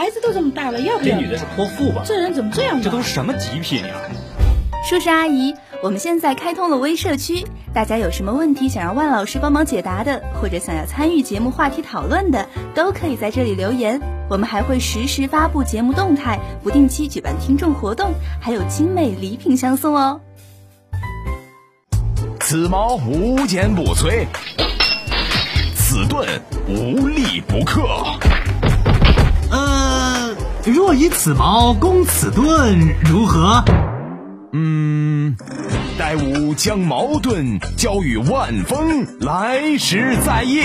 孩子都这么大了，要不要？这女的是泼妇吧？这人怎么这样？这都是什么极品呀？叔叔阿姨，我们现在开通了微社区，大家有什么问题想让万老师帮忙解答的，或者想要参与节目话题讨论的，都可以在这里留言。我们还会实时发布节目动态，不定期举办听众活动，还有精美礼品相送哦。此矛无坚不摧，此盾无力不克。呃，若以此矛攻此盾，如何？嗯，待吾将矛盾交与万峰，来时再议。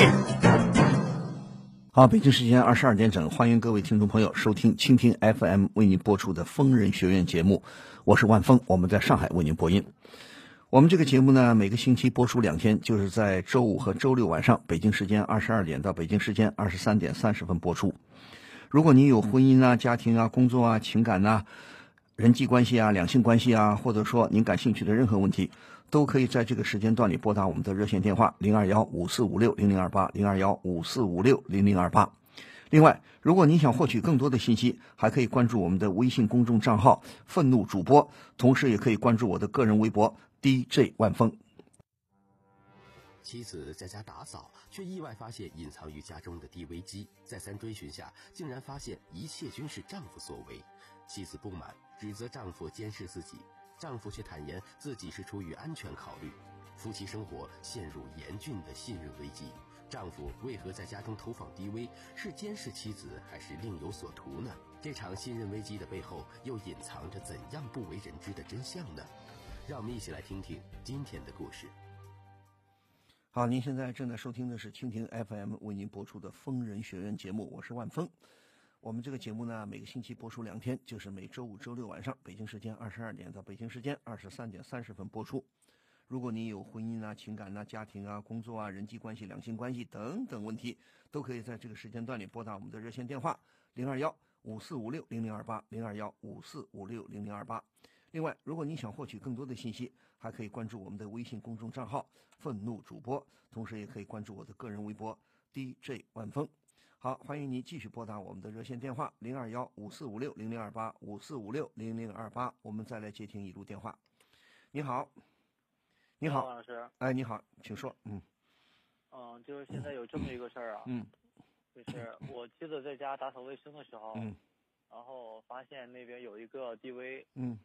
好，北京时间二十二点整，欢迎各位听众朋友收听蜻蜓 FM 为您播出的疯人学院节目，我是万峰，我们在上海为您播音。我们这个节目呢，每个星期播出两天，就是在周五和周六晚上，北京时间二十二点到北京时间二十三点三十分播出。如果您有婚姻啊、家庭啊、工作啊、情感呐、人际关系啊、两性关系啊，或者说您感兴趣的任何问题，都可以在这个时间段里拨打我们的热线电话零二幺五四五六零零二八零二幺五四五六零零二八。另外，如果您想获取更多的信息，还可以关注我们的微信公众账号“愤怒主播”，同时也可以关注我的个人微博 DJ 万峰。妻子在家打扫，却意外发现隐藏于家中的 DV 机。再三追寻下，竟然发现一切均是丈夫所为。妻子不满，指责丈夫监视自己，丈夫却坦言自己是出于安全考虑。夫妻生活陷入严峻的信任危机。丈夫为何在家中投放 DV？是监视妻子，还是另有所图呢？这场信任危机的背后，又隐藏着怎样不为人知的真相呢？让我们一起来听听今天的故事。好，您现在正在收听的是蜻蜓 FM 为您播出的《疯人学院》节目，我是万峰。我们这个节目呢，每个星期播出两天，就是每周五、周六晚上，北京时间二十二点到北京时间二十三点三十分播出。如果您有婚姻啊、情感啊、家庭啊、工作啊、人际关系、两性关系等等问题，都可以在这个时间段里拨打我们的热线电话零二幺五四五六零零二八零二幺五四五六零零二八。另外，如果您想获取更多的信息，还可以关注我们的微信公众账号“愤怒主播”，同时也可以关注我的个人微博 DJ 万峰。好，欢迎您继续拨打我们的热线电话零二幺五四五六零零二八五四五六零零二八。我们再来接听一路电话。你好，你好，王老师。哎，你好，请说。嗯嗯，就是现在有这么一个事儿啊，嗯就是我记得在家打扫卫生的时候，嗯然后发现那边有一个 DV，嗯。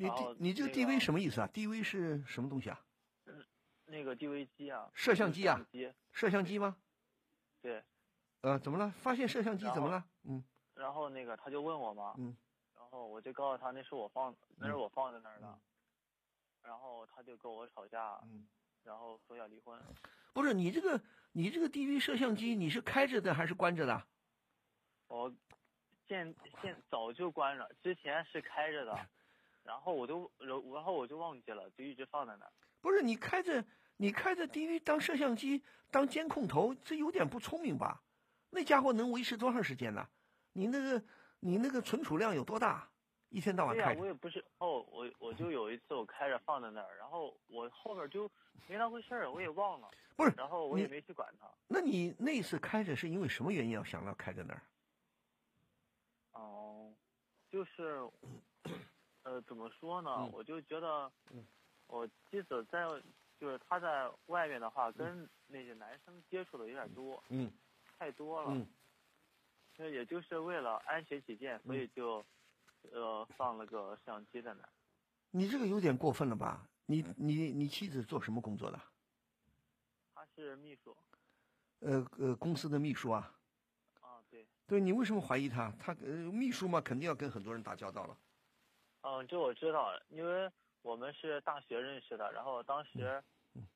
你 D 你这个 DV 什么意思啊？DV 是什么东西啊？那个 DV 机啊，摄像机啊摄像机，摄像机吗？对。呃，怎么了？发现摄像机怎么了？嗯然后那个他就问我嘛，嗯然后我就告诉他那是我放，那是我放在那儿的，然后他就跟我吵架，嗯。然后说要离婚。不是你这个你这个 DV 摄像机你是开着的还是关着的？我现现早就关了，之前是开着的，然后我都然然后我就忘记了，就一直放在那儿。不是你开着你开着 DV 当摄像机当监控头，这有点不聪明吧？那家伙能维持多长时间呢？你那个你那个存储量有多大？一天到晚对呀、开着我。也不是哦，我我就有一次我开着放在那儿，然后我后边就没当回事儿，我也忘了。不是然后我也没去管它。那你那次开着是因为什么原因要想要开在那儿？哦、就是，呃，怎么说呢？嗯我就觉得，我妻子在就是她在外面的话，跟那些男生接触的有点多，嗯太多了。嗯那也就是为了安全起见，所以就，呃，放了个摄像机在那。你这个有点过分了吧？你你你妻子做什么工作的？她是秘书。呃呃，公司的秘书啊。啊，对。对你为什么怀疑她？她呃，秘书嘛，肯定要跟很多人打交道了。嗯，这我知道，因为我们是大学认识的，然后当时，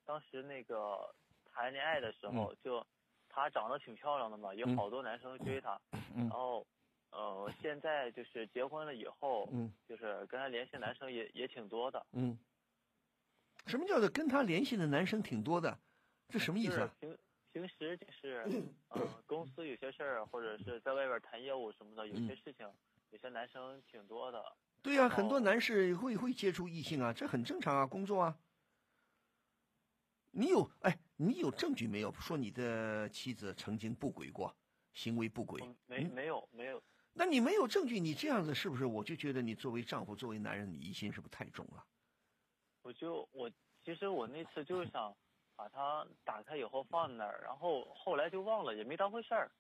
当时那个谈恋爱的时候，就她长得挺漂亮的嘛，有嗯好多男生追她，嗯然后，呃，现在就是结婚了以后，嗯就是跟她联系男生也也挺多的，嗯。什么叫做跟她联系的男生挺多的？这什么意思啊？平平时就是，呃，公司有些事儿，或者是在外边谈业务什么的，有嗯些事情，有些男生挺多的。对呀、很多男士会会接触异性啊，这很正常啊，工作啊。你有哎，你有证据没有说你的妻子曾经不轨过？行为不轨。我没没有没有，那你没有证据，你这样子是不是？我就觉得你作为丈夫，作为男人，你疑心是不是太重了？我就我其实我那次就是想把它打开以后放在那儿，然后后来就忘了，也没当回事儿，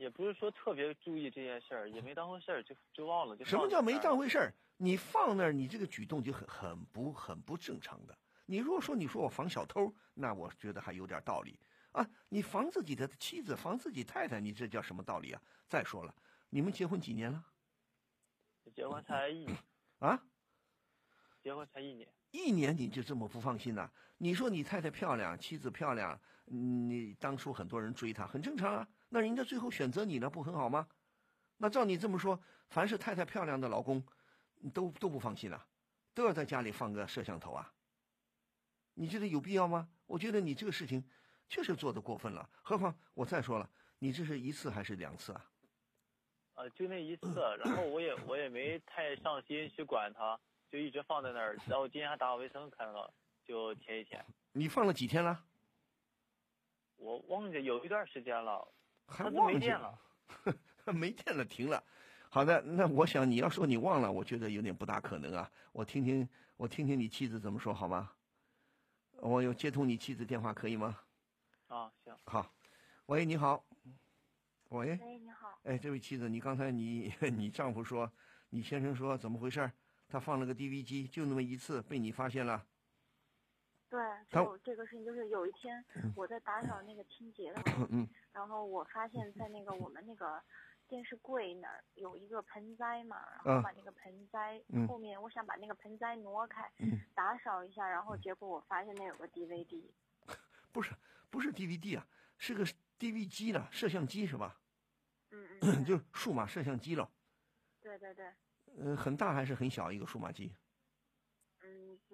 也不是说特别注意这件事儿，也没当回事儿，就就忘了。就什么叫没当回事儿？你放那儿，你这个举动就很很不很不正常的。你如果说你说我防小偷，那我觉得还有点道理啊。你防自己的妻子，防自己太太，你这叫什么道理啊？再说了，你们结婚几年了结婚才一年，啊？结婚才一年，一年你就这么不放心呐、你说你太太漂亮，妻子漂亮，嗯你当初很多人追她，很正常啊。那人家最后选择你呢，不很好吗？那照你这么说，凡是太太漂亮的老公，都都不放心啊，都要在家里放个摄像头啊。你觉得有必要吗？我觉得你这个事情确实做的过分了。何况我再说了，你这是一次还是两次啊？呃，就那一次，然后我也我也没太上心去管他，就一直放在那儿。然后今天还打扫卫生看到，就舔一舔。你放了几天了？我忘记有一段时间了，还忘记了没电了。没电了，停了。好的，那我想你要说你忘了，我觉得有点不大可能啊。我听听，我听听你妻子怎么说好吗？我有接通你妻子电话可以吗？啊，行，好，喂，你好，喂，喂，你好，哎，这位妻子，你刚才你 你丈夫说，你先生说怎么回事儿？他放了个 DV 机，就那么一次被你发现了，对，就这个事情，就是有一天我在打扫那个清洁的时候，嗯。然后我发现，在那个我们那个电视柜那儿有一个盆栽嘛，然后嗯把那个盆栽嗯。后面，我想把那个盆栽挪开，嗯。打扫一下，然后结果我发现那有个 DVD，不是不是 DVD 啊，是个 DV 机呢，摄像机是吧？嗯？嗯，就是数码摄像机了。对对对，呃，很大还是很小一个数码机？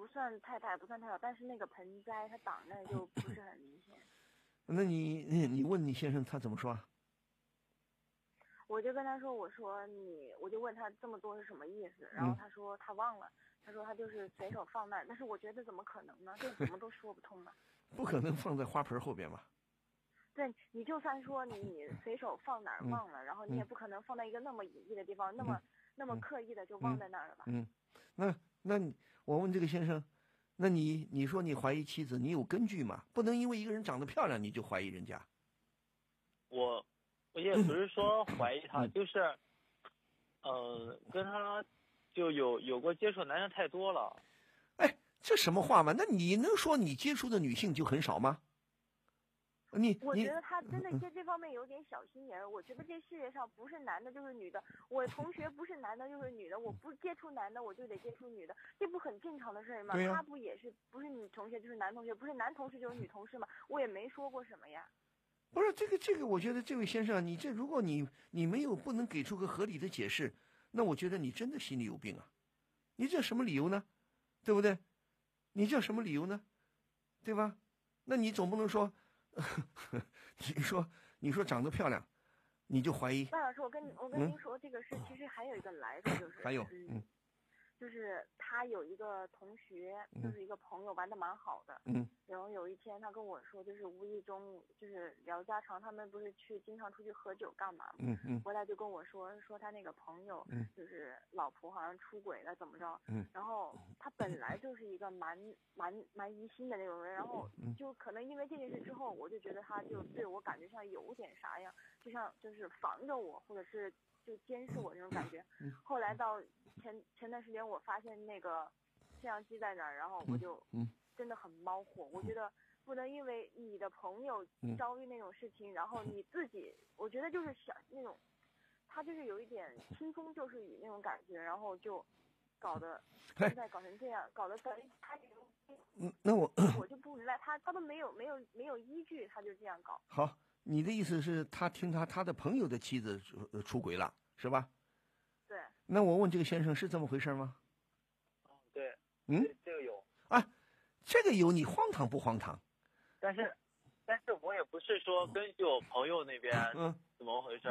嗯，不算太大，也不算太小，但是那个盆栽它挡着就不是很明显。那你你你问你先生他怎么说啊？我就跟他说，我说你，我就问他这么多是什么意思，然后嗯他说他忘了，他说他就是随手放那儿，但是我觉得怎么可能呢？这怎么都说不通呢？不可能放在花盆后边吧？对你就算说你你随手放哪儿嗯忘了，然后你也嗯不可能放在一个那么隐蔽的地方，那么那么刻意的就忘在那儿了吧？嗯，那那你我问这个先生，那你你说你怀疑妻子，你有根据吗？不能因为一个人长得漂亮你就怀疑人家。我我也不是说怀疑他，嗯就是，呃，跟他就有有过接触，男人太多了。哎，这什么话嘛？那你能说你接触的女性就很少吗？我觉得他真的在这方面有点小心眼儿。我觉得这世界上不是男的就是女的，我同学不是男的就是女的，我不接触男的我就得接触女的，这不很正常的事儿吗？他不也是不是女同学就是男同学，不是男同事就是女同事吗？我也没说过什么呀。不是这个这个，我觉得这位先生，你这如果你你没有不能给出个合理的解释，那我觉得你真的心里有病啊！你这什么理由呢？对不对？你这什么理由呢？对吧？那你总不能说，你说你说长得漂亮，你就怀疑？范老师，我跟你我跟嗯您说，这个事 其实还有一个来头，就是还有就是他有一个同学，就是一个朋友，玩的蛮好的。嗯然后有一天他跟我说，就是无意中就是聊家常，他们不是去经常出去喝酒干嘛吗？嗯嗯回来就跟我说说他那个朋友嗯就是老婆好像出轨了怎么着，嗯然后他本来就是一个蛮蛮蛮疑心的那种人，然后嗯就可能因为这件事之后，我就觉得他就对我感觉像有点啥样，就像就是防着我，或者是就监视我那种感觉。嗯后来到前前段时间，我发现那个摄像机在那儿，然后我就嗯真的很猫火。我觉得不能因为你的朋友嗯遭遇那种事情，然后你自己，我觉得就是想那种，他就是有一点听风就是雨那种感觉，然后就搞得 现在搞成这样，搞得他他嗯，那我我 就不明白，他他都没有没有没有依据，他就这样搞。好，你的意思是他听他他的朋友的妻子出呃出轨了，是吧？对，那我问这个先生是这么回事吗？嗯，对，嗯这这个有，啊，这个有你荒唐不荒唐？但是，但是我也不是说根据我朋友那边嗯怎么回事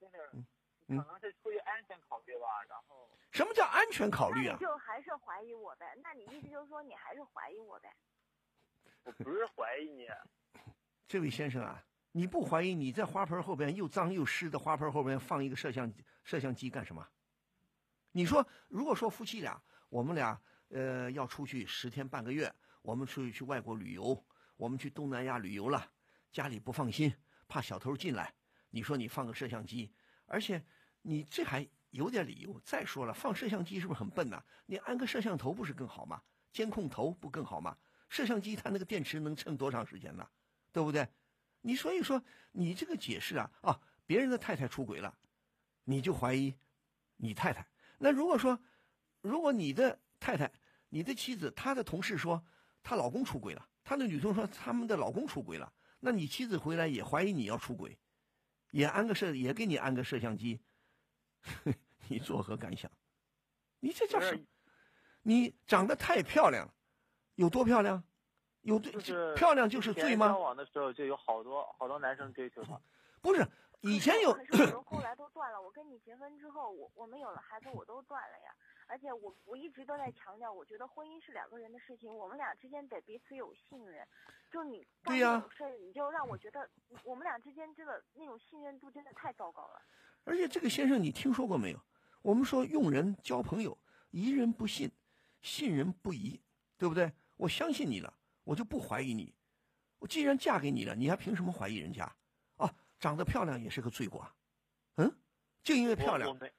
就是嗯可能是出于安全考虑吧，然后什么叫安全考虑啊你？就还是怀疑我呗？那你意思就是说你还是怀疑我呗？我不是怀疑你，这位先生啊，你不怀疑你在花盆后边又脏又湿的花盆后边放一个摄像摄像机干什么？你说，如果说夫妻俩，我们俩呃要出去十天半个月，我们出去去外国旅游，我们去东南亚旅游了，家里不放心，怕小偷进来，你说你放个摄像机，而且你这还有点理由。再说了，放摄像机是不是很笨呐、你安个摄像头不是更好吗？监控头不更好吗？摄像机它那个电池能撑多长时间呢？对不对？你所以说你这个解释啊啊，别人的太太出轨了，你就怀疑你太太。那如果说，如果你的太太、你的妻子、她的同事说她老公出轨了，她的女同事说他们的老公出轨了，那你妻子回来也怀疑你要出轨，也安个摄，也给你安个摄像机，你作何感想？你这叫什么？你长得太漂亮了，有多漂亮？有对、就是漂亮就是罪吗交？往的时候就有好多好多男生追求她，不是，以前有可是我都后来 都断了。我跟你结婚之后，我我们有了孩子，我都断了呀。而且我我一直都在强调，我觉得婚姻是两个人的事情，我们俩之间得彼此有信任。就你干对呀这种事儿，你就让我觉得我们俩之间真的那种信任度真的太糟糕了。而且这个先生，你听说过没有？我们说用人交朋友，疑人不信，信人不疑，对不对？我相信你了，我就不怀疑你。我既然嫁给你了，你还凭什么怀疑人家？啊，长得漂亮也是个罪过啊。嗯，就因为漂亮，我我没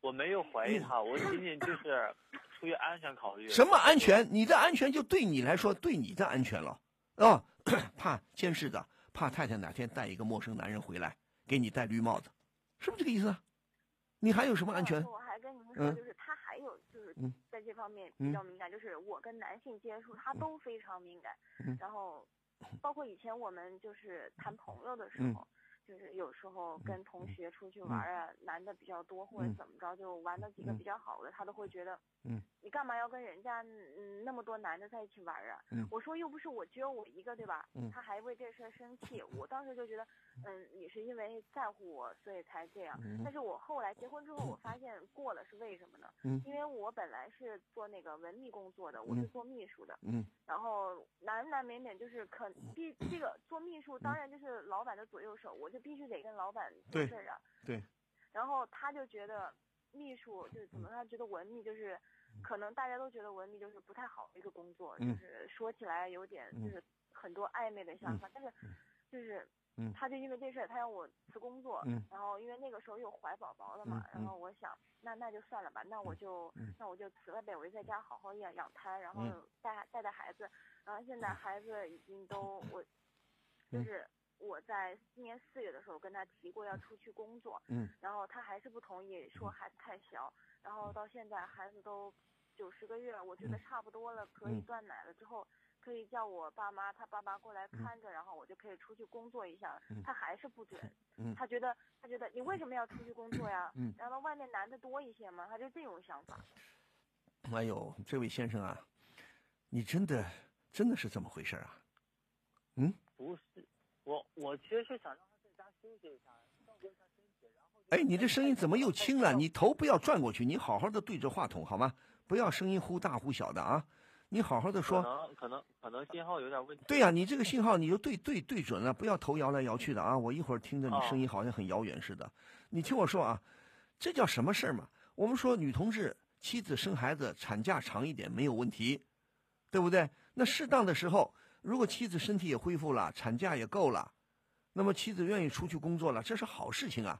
我没有怀疑他，我仅仅就是出于安全考虑。什么安全？你的安全就对你来说，对你的安全了啊、怕监视的，怕太太哪天带一个陌生男人回来给你戴绿帽子，是不是这个意思啊？你还有什么安全？我还跟您说，嗯就是在这方面嗯。比较敏感，就是我跟男性接触，他都非常敏感。嗯。然后，包括以前我们就是谈朋友的时嗯。候，就是有时候跟同学出去玩啊，男的比较多或者嗯。怎么着，就玩的几个嗯。比较好的，他都会觉得，嗯，你干嘛要跟人家嗯那么多男的在一起玩啊？嗯。我说又不是我只有我一个，对吧？嗯。他还为这事儿生气，我当时就觉得，嗯，你是因为在乎我，所以才这样。嗯。但是我后来结婚之后，我发现过了是为什么呢？嗯。因为我本来是做那个文秘工作的，我是嗯做秘书的，嗯。然后难难免免就是可必这个做秘书，当然就是老板的左右手，我就必须得跟老板做对事啊。对，然后他就觉得秘书就是怎么，他觉得文秘就是，可能大家都觉得文秘就是不太好的一个工作，嗯。就是说起来有点嗯。就是很多暧昧的想法，但是就是嗯。他就因为这事儿，他让我辞工作，嗯。然后因为那个时候又怀宝宝了嘛，嗯然后我想那那就算了吧，那我就、嗯。那我就辞了呗，我就在家好好养养胎，然后嗯。带带带孩子，然后现在孩子已经都我就嗯是我在今年四月的时候跟他提过要出去工作，嗯。然后他还是不同意，说孩子太小，然后到现在孩子都九十个月，我觉得嗯差不多了，可以嗯。断奶了之后。可以叫我爸妈，他爸妈过来看着，然后我就可以出去工作一下。嗯他还是不准，嗯他觉得他觉得你为什么要出去工作呀？嗯然后外面男的多一些嘛，他就这种想法。哎呦，这位先生啊，你真的真的是这么回事啊？嗯，不是，我我其实是想让他在家休息一下，照顾一下身体，然后。哎，你这声音怎么又轻了？你头不要转过去，你好好的对着话筒好吗？不要声音忽大忽小的啊！你好好的说可。能可能可能信号有点问题。对呀、你这个信号你就对对对准了，不要头摇来摇去的啊！我一会儿听着你哦声音好像很遥远似的。你听我说啊，这叫什么事儿嘛？我们说女同志妻子生孩子产假长一点没有问题，对不对？那适当的时候，如果妻子身体也恢复了，产假也够了，那么妻子愿意出去工作了，这是好事情啊。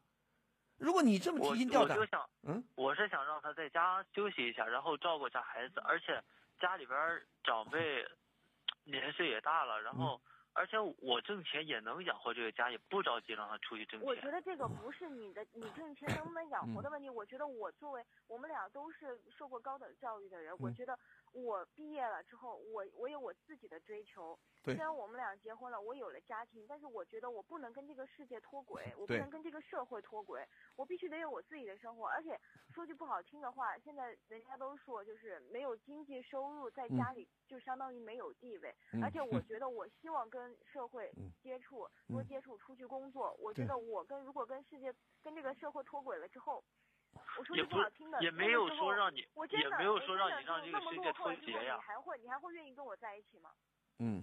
如果你这么提心吊胆嗯，我是想让她在家休息一下，然后照顾一下孩子，而且家里边儿长辈 年岁也大了，然嗯后、而且我挣钱也能养活这个家，也不着急让他出去挣钱我觉。得这个不是你的你挣钱能不能养活的问题，我觉得我作为我们俩都是受过高等教育的人，我嗯觉得我毕业了之后，我我有我自己的追求。虽然我们俩结婚了，我有了家庭，但是我觉得我不能跟这个世界脱轨，我不能跟这个社会脱轨，我必须得有我自己的生活。而且说句不好听的话，现在人家都说就是没有经济收入，在家里就相当于没有地位。嗯而且我觉得我希望跟社会嗯接触，多嗯接触，出去工作。我觉得我跟如果跟世界跟这个社会脱轨了之后，我说句也不不好听的，也没有说让你我真的也没有说让你让这个世界脱节呀你还会你还会愿意跟我在一起吗？嗯，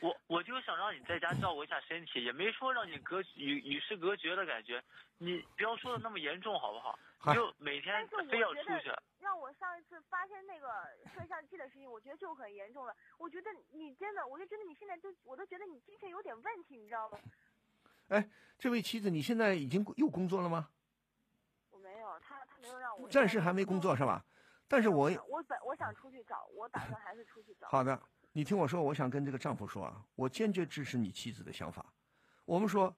我我就想让你在家照顾一下身体，也没说让你隔与与世隔绝的感觉。你不要说的那么严重好不好？你就每天非要出去。让我上一次发现那个摄像机的事情，我觉得就很严重了。我觉得你真的，我就觉得你现在就，我都觉得你精神有点问题，你知道吗？哎，这位妻子，你现在已经又工作了吗？我没有，他他没有让我。暂时还没工作是？吧？但是我我本我想出去找，我打算还是出去找。好的，你听我说，我想跟这个丈夫说啊，我坚决支持你妻子的想法。我们说，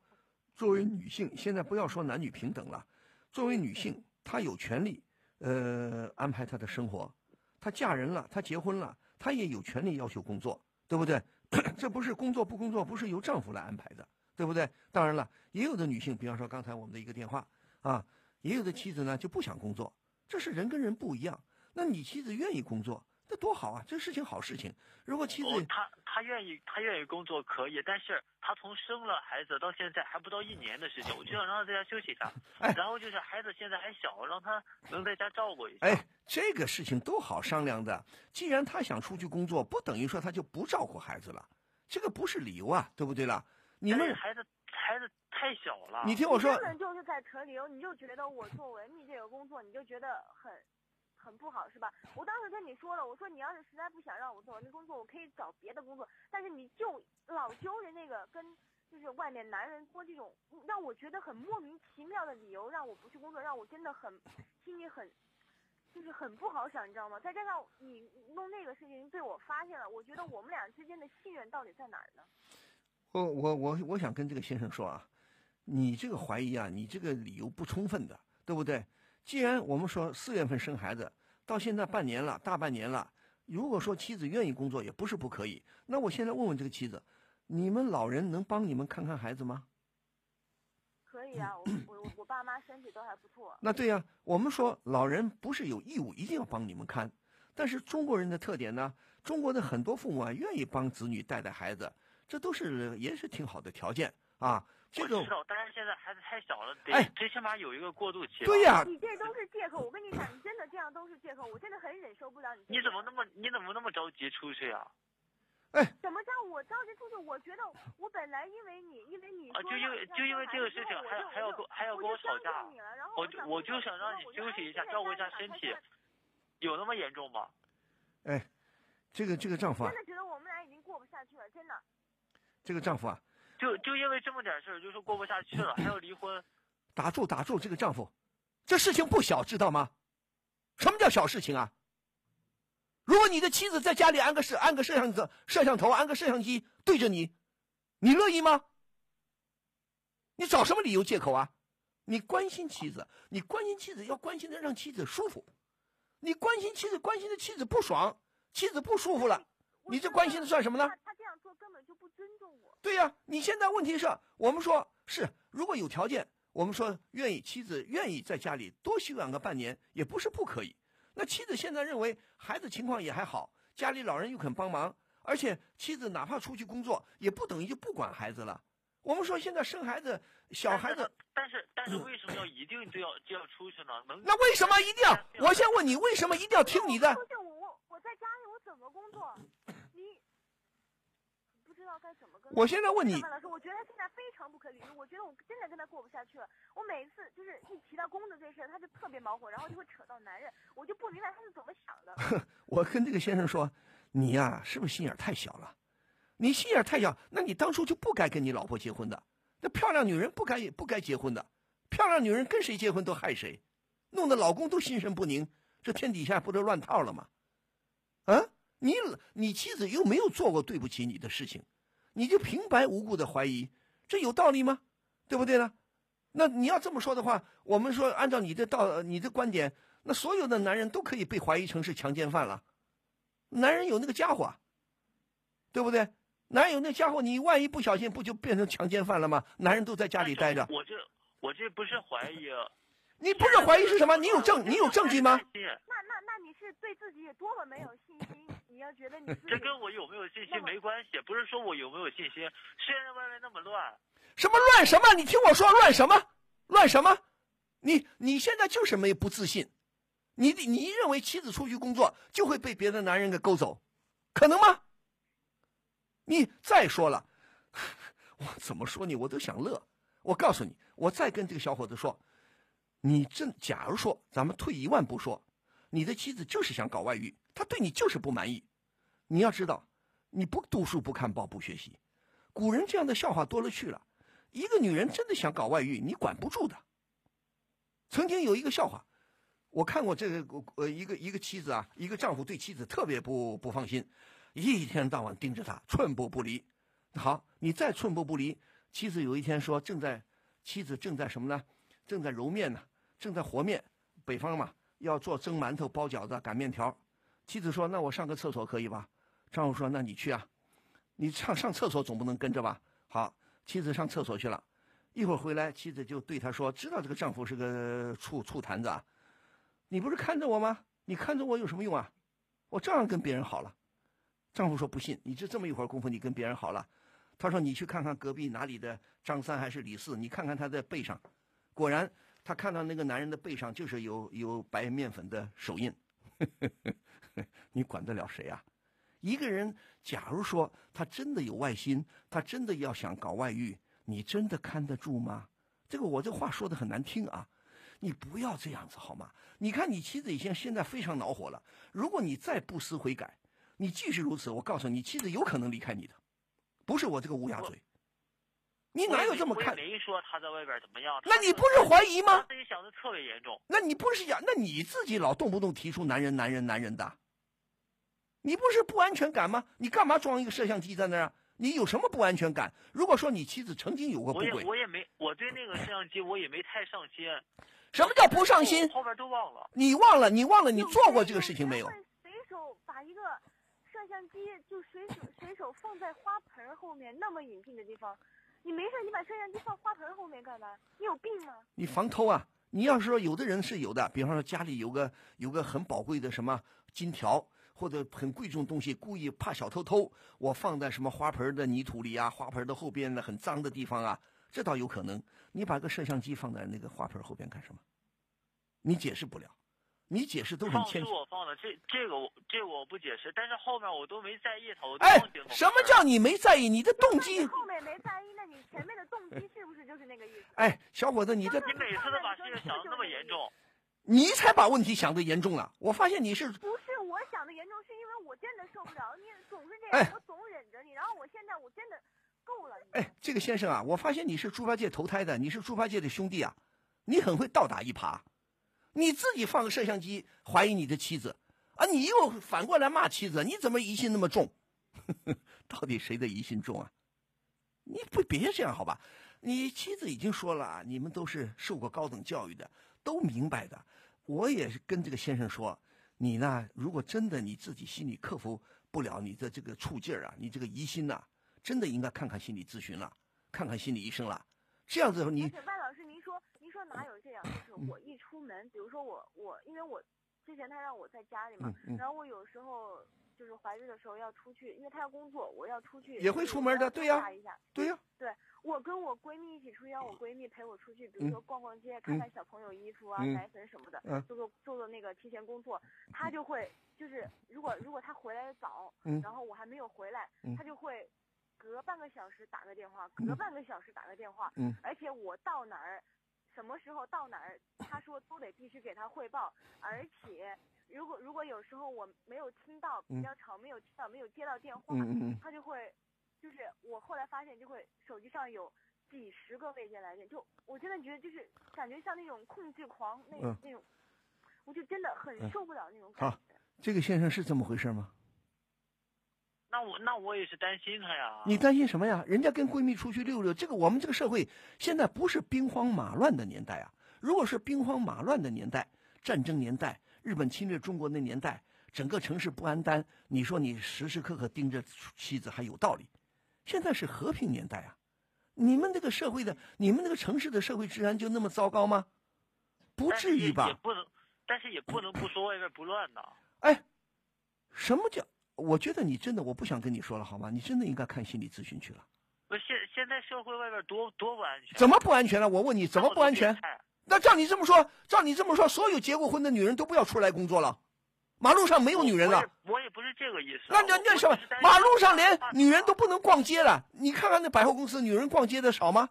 作为女性，现在不要说男女平等了，作为女性，她有权利，呃，安排她的生活。她嫁人了，她结婚了，她也有权利要求工作，对不对？这不是工作不工作，不是由丈夫来安排的，对不对？当然了，也有的女性，比方说刚才我们的一个电话啊，也有的妻子呢就不想工作，这是人跟人不一样。那你妻子愿意工作，那多好啊，这事情好事情。如果妻子、哦，他他愿意他愿意工作可以，但是他从生了孩子到现在还不到一年的时间，我就想让他在家休息一下。哎然后就是孩子现在还小，让他能在家照顾一下。哎，这个事情都好商量的。既然他想出去工作，不等于说他就不照顾孩子了，这个不是理由啊，对不对啦？你们，孩子孩子太小了。你听我说根，本就是在扯理由，你就觉得我做文秘这个工作，你就觉得很很不好是吧？我当时跟你说了，我说你要是实在不想让我做文秘工作，我可以找别的工作，但是你就老揪着那个跟就是外面男人说这种让我觉得很莫名其妙的理由，让我不去工作，让我真的很心里很。就是很不好想，你知道吗？再加上你弄那个事情被我发现了，我觉得我们俩之间的信任到底在哪儿呢？我我我我想跟这个先生说啊，你这个怀疑啊，你这个理由不充分的，对不对？既然我们说四月份生孩子，到现在半年了，大半年了，如果说妻子愿意工作，也不是不可以。那我现在问问这个妻子，你们老人能帮你们看看孩子吗？可以啊，我我我我爸妈身体都还不错。那对呀、我们说老人不是有义务一定要帮你们看，但是中国人的特点呢，中国的很多父母啊愿意帮子女带带孩子，这都是也是挺好的条件啊。这个我知道，但是现在孩子太小了，得、哎最起码有一个过渡期。对呀、你这都是借口，我跟你讲，你真的这样都是借口，我真的很忍受不了你。你怎么那么你怎么那么着急出去呀、怎么叫我着急出去？我觉得我本来因为你，因为你啊？就因为就因为这个事情让还还要跟还要跟我吵架，我就我就想让你休息一下，哎照顾一下身体有那么严重吗？哎，这个这个丈夫啊真，的觉得我们俩已经过不下去了，真的。这个丈夫啊，就就因为这么点事儿，就说过不下去了，还要离婚。打住打住，这个丈夫，这事情不小，知道吗？什么叫小事情啊？如果你的妻子在家里安个摄安个摄像头摄像头安个摄像机对着你，你乐意吗？你找什么理由借口啊？你关心妻子，你关心妻子要关心的让妻子舒服，你关心妻子关心的妻子不爽，妻子不舒服了，你这关心的算什么呢他？这样做根本就不尊重我。对呀、你现在问题是，我们说是如果有条件，我们说愿意妻子愿意在家里多休养个半年，也不是不可以。那妻子现在认为孩子情况也还好，家里老人又肯帮忙，而且妻子哪怕出去工作，也不等于就不管孩子了。我们说现在生孩子，小孩子，但是但是为什么要一定就要就要出去呢？能那为什么一定要？我先问你，为什么一定要听你的？出去我我我在家里我怎么工作？你不知道该怎么跟。我现在问你老师，我觉得现在非常不可理喻，我觉得我真的跟他过不下去了。我每一次就是一提到工作这事儿，他就特别恼火，然后就会扯到男人，我就不明白他是怎么想的。我跟这个先生说，你呀、是不是心眼太小了？你心眼太小，那你当初就不该跟你老婆结婚的。那漂亮女人不该不该结婚的，漂亮女人跟谁结婚都害谁，弄得老公都心神不宁，这天底下不都乱套了吗？啊，你你妻子又没有做过对不起你的事情，你就平白无故的怀疑，这有道理吗？对不对呢？那你要这么说的话，我们说按照你的道你的观点，那所有的男人都可以被怀疑成是强奸犯了。男人有那个家伙啊，对不对？男人有那家伙，你万一不小心，不就变成强奸犯了吗？男人都在家里待着，我这我这不是怀疑啊，你不是怀疑是什么？你有证，你有证据吗？那那那你是对自己有多么没有信心？你要觉得你 自己这跟我有没有信心没关系，不是说我有没有信心。现在外面那么乱，什么乱什么？你听我说，乱什么？乱什么？你你现在就是没不自信，你你认为妻子出去工作就会被别的男人给勾走，可能吗？你再说了，我怎么说你我都想乐。我告诉你，我再跟这个小伙子说，你真假如说咱们退一万步说，你的妻子就是想搞外遇，她对你就是不满意。你要知道，你不读书不看报不学习，古人这样的笑话多了去了。一个女人真的想搞外遇，你管不住的。曾经有一个笑话，我看过这个呃一个一个妻子啊，一个丈夫对妻子特别不不放心，一天到晚盯着她，寸步不离。好，你再寸步不离，妻子有一天说正在妻子正在什么呢？正在揉面呢，正在和面。北方嘛，要做蒸馒头、包饺子、擀面条。妻子说：“那我上个厕所可以吧？”丈夫说：“那你去啊，你上上厕所总不能跟着吧？”好，妻子上厕所去了，一会儿回来，妻子就对他说：“知道这个丈夫是个醋醋坛子啊，你不是看着我吗？你看着我有什么用啊？我照样跟别人好了。”丈夫说：“不信，你这这么一会儿功夫，你跟别人好了。”他说：“你去看看隔壁哪里的张三还是李四，你看看他的背上，果然他看到那个男人的背上就是有有白面粉的手印。你管得了谁啊？一个人假如说他真的有外心，他真的要想搞外遇，你真的看得住吗？这个我这话说的很难听啊，你不要这样子好吗？你看你妻子已经现在非常恼火了，如果你再不思悔改，你继续如此，我告诉你，妻子有可能离开你的。不是我这个乌鸦嘴，你哪有这么看？我没说他在外边怎么样。那你不是怀疑吗？自己想的特别严重。那你不是想？那你自己老动不动提出男人、男人、男人的，你不是不安全感吗？你干嘛装一个摄像机在那儿啊？你有什么不安全感？如果说你妻子曾经有过不轨，我也我也没，我对那个摄像机我也没太上心。什么叫不上心？后边都忘了。你忘了？你忘了？你做过这个事情没有？随手把一个。摄像机就随手随手放在花盆后面那么隐蔽的地方，你没事你把摄像机放花盆后面干嘛？你有病吗？你防偷啊！你要是说有的人是有的，比方说家里有个有个很宝贵的什么金条或者很贵重东西，故意怕小偷偷，我放在什么花盆的泥土里啊，花盆的后边的很脏的地方啊，这倒有可能。你把个摄像机放在那个花盆后边干什么？你解释不了。你解释都很谦虚。放是我放的，这这个我这个我不解释，但是后面我都没在意他，我哎，什么叫你没在意？你的动机？后面没在意，那你前面的动机是不是就是那个意思？哎，小伙子，你这你每次都把事情想的那么严重，你才把问题想的严重了。我发现你是不是我想的严重，是因为我真的受不了，你总是这样，我总忍着你，然后我现在我真的够了。哎，这个先生啊，我发现你是猪八戒投胎的，你是猪八戒的兄弟啊，你很会倒打一耙。你自己放个摄像机怀疑你的妻子，啊，你又反过来骂妻子，你怎么疑心那么重？到底谁的疑心重啊？你不别这样好吧？你妻子已经说了，你们都是受过高等教育的，都明白的。我也是跟这个先生说，你呢，如果真的你自己心里克服不了你的这个处劲儿啊，你这个疑心呐，真的应该看看心理咨询了，看看心理医生了。这样子你。哪有这样？就是我一出门，比如说我我，因为我之前他让我在家里嘛，然后我有时候就是怀孕的时候要出去，因为他要工作，我要出去也会出门的，对呀，对呀，对我跟我闺蜜一起出去，让我闺蜜陪我出去，比如说逛逛街，看看小朋友衣服啊、奶粉什么的，做做做做那个提前工作，他就会就是如果如果他回来的早，然后我还没有回来，他就会隔半个小时打个电话，隔半个小时打个电话，而且我到哪儿。什么时候到哪儿？他说都得必须给他汇报，而且如果如果有时候我没有听到比较吵，没有听到没有接到电话，他就会，就是我后来发现就会手机上有几十个未接来电，就我真的觉得就是感觉像那种控制狂那那种，我就真的很受不了那种感觉。这个先生是这么回事吗？那我那我也是担心他呀。你担心什么呀？人家跟闺蜜出去溜溜，这个我们这个社会现在不是兵荒马乱的年代啊。如果是兵荒马乱的年代，战争年代，日本侵略中国那年代，整个城市不安单，你说你时时刻刻盯着妻子还有道理。现在是和平年代啊，你们这个社会的，你们那个城市的社会治安就那么糟糕吗？不至于吧？也不能，但是也不能不说外面不乱呐。哎，什么叫？我觉得你真的，我不想跟你说了，好吗？你真的应该看心理咨询去了。不，现现在社会外边多多不安全。怎么不安全了？我问你，怎么不安全？那照你这么说，照你这么说，所有结过婚的女人都不要出来工作了？马路上没有女人了。我也不是这个意思。那那那什么？马路上连女人都不能逛街了。你看看那百货公司，女人逛街的少吗？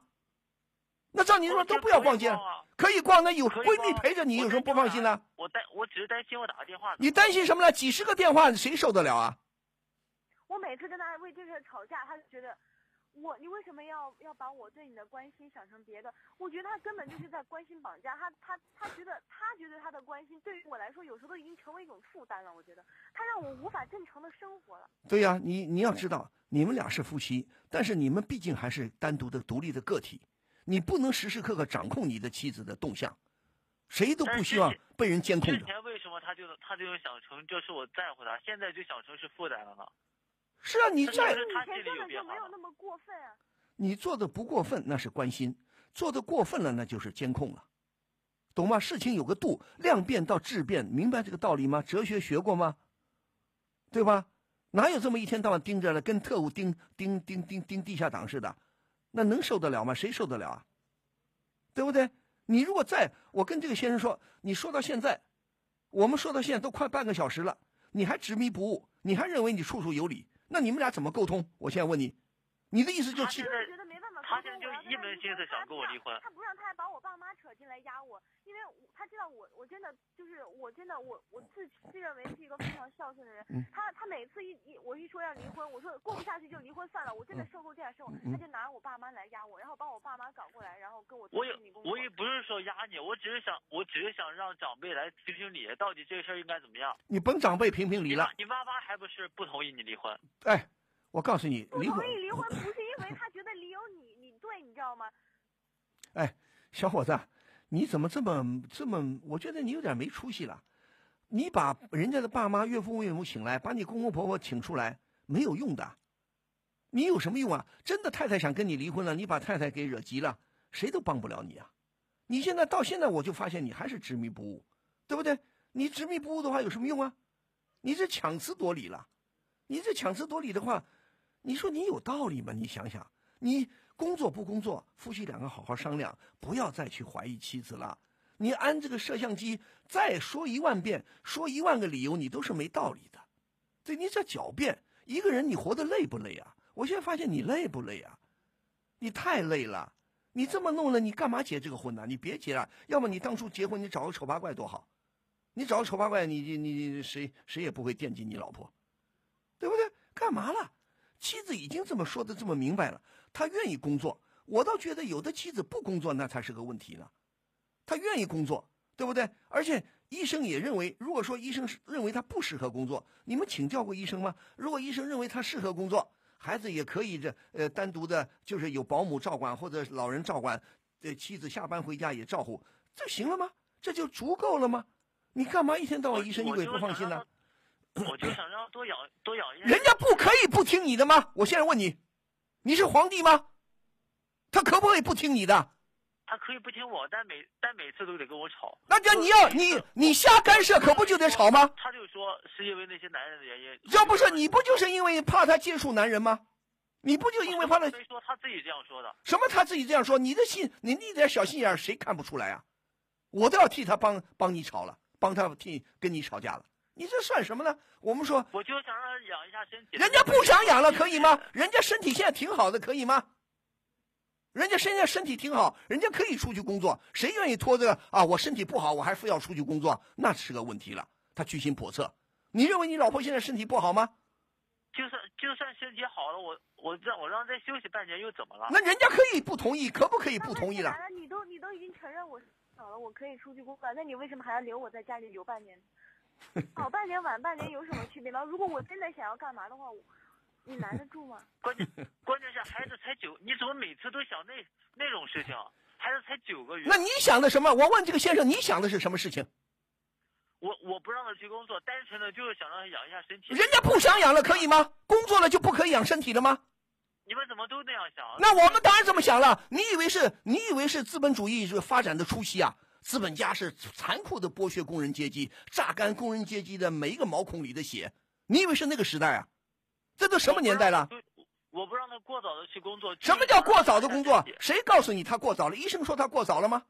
那照你说都不要逛街了，可以逛。那有闺蜜陪着你，有什么不放心呢？我担，我只是担心我打个电话。你担心什么呢？几十个电话谁受得了啊？我每次跟他为这事吵架，他就觉得。我，你为什么要要把我对你的关心想成别的？我觉得他根本就是在关心绑架他，他他觉得他觉得他的关心对于我来说，有时候都已经成为一种负担了。我觉得他让我无法正常的生活了。对呀，你你要知道，你们俩是夫妻，但是你们毕竟还是单独的、独立的个体，你不能时时刻刻掌控你的妻子的动向，谁都不希望被人监控着。之前为什么他就他就想成这是我在乎他，现在就想成是负担了呢？是啊，你在以前根本就没有那么过分啊。你做的不过分，那是关心；做的过分了，那就是监控了，懂吗？事情有个度，量变到质变，明白这个道理吗？哲学学过吗？对吧？哪有这么一天到晚盯着了，跟特务盯盯盯盯盯地下党似的？那能受得了吗？谁受得了啊？对不对？你如果在我跟这个先生说，你说到现在，我们说到现在都快半个小时了，你还执迷不悟，你还认为你处处有理？那你们俩怎么沟通？我现在问你，你的意思就是？他现在就一门心思想跟我离婚。他不让，他还把我爸妈扯进来压我，因为他知道我，我真的就是我真的我我自自认为是一个非常孝顺的人。他他每次一一我一说要离婚，我说过不下去就离婚算了，我真的受够这样生活，他就拿我爸妈来压我，然后把我爸妈搞过来，然后跟我。我也我也不是说压你，我只是想我只是想让长辈来评评理，到底这个事儿应该怎么样？你甭长辈评评理了。你妈妈还不是不同意你离婚？哎，我告诉你，不同意离婚不是因为他觉得理由你。对，你知道吗？哎，小伙子，你怎么这么这么？我觉得你有点没出息了。你把人家的爸妈、岳父岳母请来，把你公公婆婆请出来，没有用的。你有什么用啊？真的太太想跟你离婚了，你把太太给惹急了，谁都帮不了你啊！你现在到现在，我就发现你还是执迷不悟，对不对？你执迷不悟的话有什么用啊？你这强词夺理了。你这强词夺理的话，你说你有道理吗？你想想，你。工作不工作，夫妻两个好好商量，不要再去怀疑妻子了。你安这个摄像机，再说一万遍，说一万个理由，你都是没道理的。对你这狡辩，一个人你活得累不累啊？我现在发现你累不累啊？你太累了。你这么弄了，你干嘛结这个婚呢？你别结了，要么你当初结婚，你找个丑八怪多好。你找个丑八怪，你你你谁谁也不会惦记你老婆，对不对？干嘛了？妻子已经这么说的这么明白了，他愿意工作，我倒觉得有的妻子不工作那才是个问题呢。他愿意工作，对不对？而且医生也认为，如果说医生认为他不适合工作，你们请教过医生吗？如果医生认为他适合工作，孩子也可以这呃单独的，就是有保姆照管或者老人照管，呃妻子下班回家也照顾，这行了吗？这就足够了吗？你干嘛一天到晚疑神疑鬼不放心呢？我就想让多咬多咬一。人家不可以不听你的吗？我现在问你，你是皇帝吗？他可不可以不听你的？他可以不听我，但每但每次都得跟我吵。那叫你要你你瞎干涉，可不就得吵吗？他就说是因为那些男人的原因。要不是你不就是因为怕他接触男人吗？你不就因为怕他？谁说他自己这样说的？什么他自己这样说？你的心，你那点小心眼谁看不出来啊？我都要替他帮帮你吵了，帮他替跟你吵架了。你这算什么呢？我们说，我就想让他养一下身体。人家不想养了，可以吗？人家身体现在挺好的，可以吗？人家现在身体挺好，人家可以出去工作。谁愿意拖着啊？我身体不好，我还非要出去工作，那是个问题了。他居心叵测。你认为你老婆现在身体不好吗？就算就算身体好了，我我让我让再休息半年又怎么了？那人家可以不同意，可不可以不同意了？你都你都已经承认我好了，我可以出去工作，那你为什么还要留我在家里留半年？早 半年晚半年有什么区别吗？如果我真的想要干嘛的话，我你拦得住吗？关键关键是孩子才九，你怎么每次都想那那种事情？孩子才九个月。那你想的什么？我问这个先生，你想的是什么事情？我我不让他去工作，单纯的就是想让他养一下身体。人家不想养了，可以吗？工作了就不可以养身体了吗？你们怎么都那样想？那我们当然这么想了。你以为是？你以为是资本主义是发展的初期啊？资本家是残酷的剥削工人阶级，榨干工人阶级的每一个毛孔里的血。你以为是那个时代啊？这都什么年代了？我不让他过早的去工作。什么叫过早的工作？谁告诉你他过早了？医生说他过早了吗？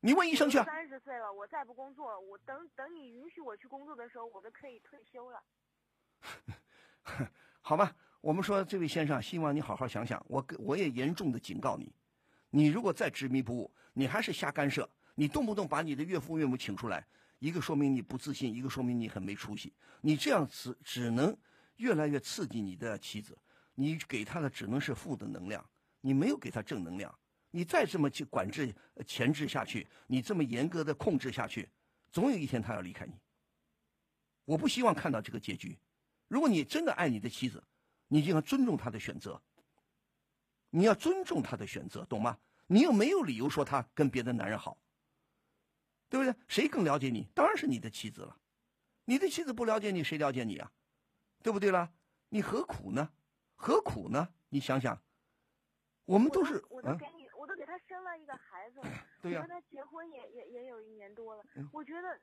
你问医生去啊。三十岁了，我再不工作，我等等你允许我去工作的时候，我都可以退休了。好吧，我们说这位先生，希望你好好想想。我我也严重的警告你，你如果再执迷不悟，你还是瞎干涉，你动不动把你的岳父岳母请出来，一个说明你不自信，一个说明你很没出息。你这样子只能越来越刺激你的妻子，你给她的只能是负的能量，你没有给她正能量。你再这么去管制、呃钳制下去，你这么严格的控制下去，总有一天她要离开你。我不希望看到这个结局。如果你真的爱你的妻子，你就要尊重她的选择。你要尊重她的选择，懂吗？你又没有理由说她跟别的男人好，对不对？谁更了解你？当然是你的妻子了。你的妻子不了解你，谁了解你啊？对不对啦？你何苦呢？何苦呢？你想想，我们都是嗯我都给你，我都给他生了一个孩子，对呀我跟他结婚也也也有一年多了，嗯我觉得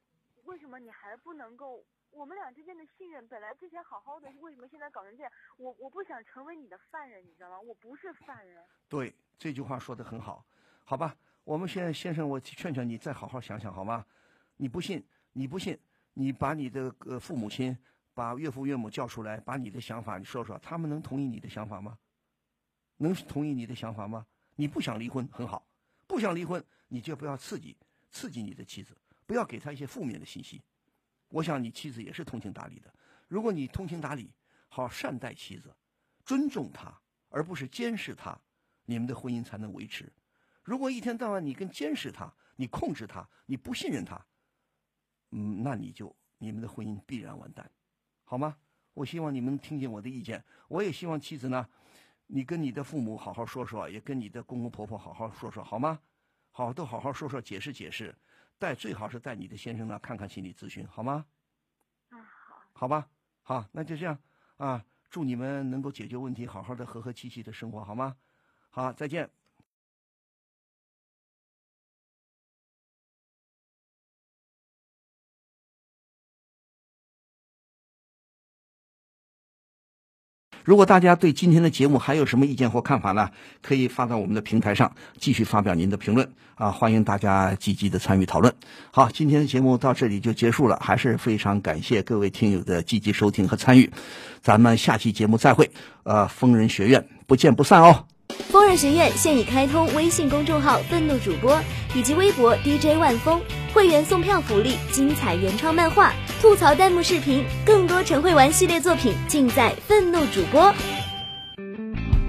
为什么你还不能够？我们俩之间的信任本来之前好好的，为什么现在搞成这样？我我不想成为你的犯人，你知道吗？我不是犯人。对，这句话说的很好，好吧？我们现在先生，我劝劝你，再好好想想好吗？你不信，你不信，你把你的呃父母亲、把岳父岳母叫出来，把你的想法你说说，他们能同意你的想法吗？能同意你的想法吗？你不想离婚很好，不想离婚，你就不要刺激刺激你的妻子，不要给她一些负面的信息。我想你妻子也是通情达理的，如果你通情达理，好善待妻子，尊重她，而不是监视她，你们的婚姻才能维持。如果一天到晚你跟监视他，你控制他，你不信任他，嗯，那你就你们的婚姻必然完蛋，好吗？我希望你们听见我的意见，我也希望妻子呢，你跟你的父母好好说说，也跟你的公公婆婆好好说说，好吗？好，都好好说说，解释解释，带最好是带你的先生呢看看心理咨询，好吗？啊，好，好吧，好，那就这样啊，祝你们能够解决问题，好好的和和气气的生活，好吗？好，再见。如果大家对今天的节目还有什么意见或看法呢？可以发到我们的平台上，继续发表您的评论啊！欢迎大家积极的参与讨论。好，今天的节目到这里就结束了，还是非常感谢各位听友的积极收听和参与。咱们下期节目再会，呃，疯人学院不见不散哦。疯人学院现已开通微信公众号“愤怒主播”以及微博 DJ 万峰，会员送票福利、精彩原创漫画、吐槽弹幕视频，更多陈慧玩系列作品尽在愤怒主播。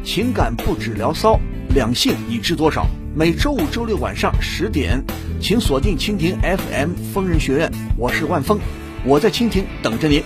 情感不止聊骚，两性已知多少？每周五、周六晚上十点，请锁定蜻蜓 FM 疯人学院，我是万峰，我在蜻蜓等着您。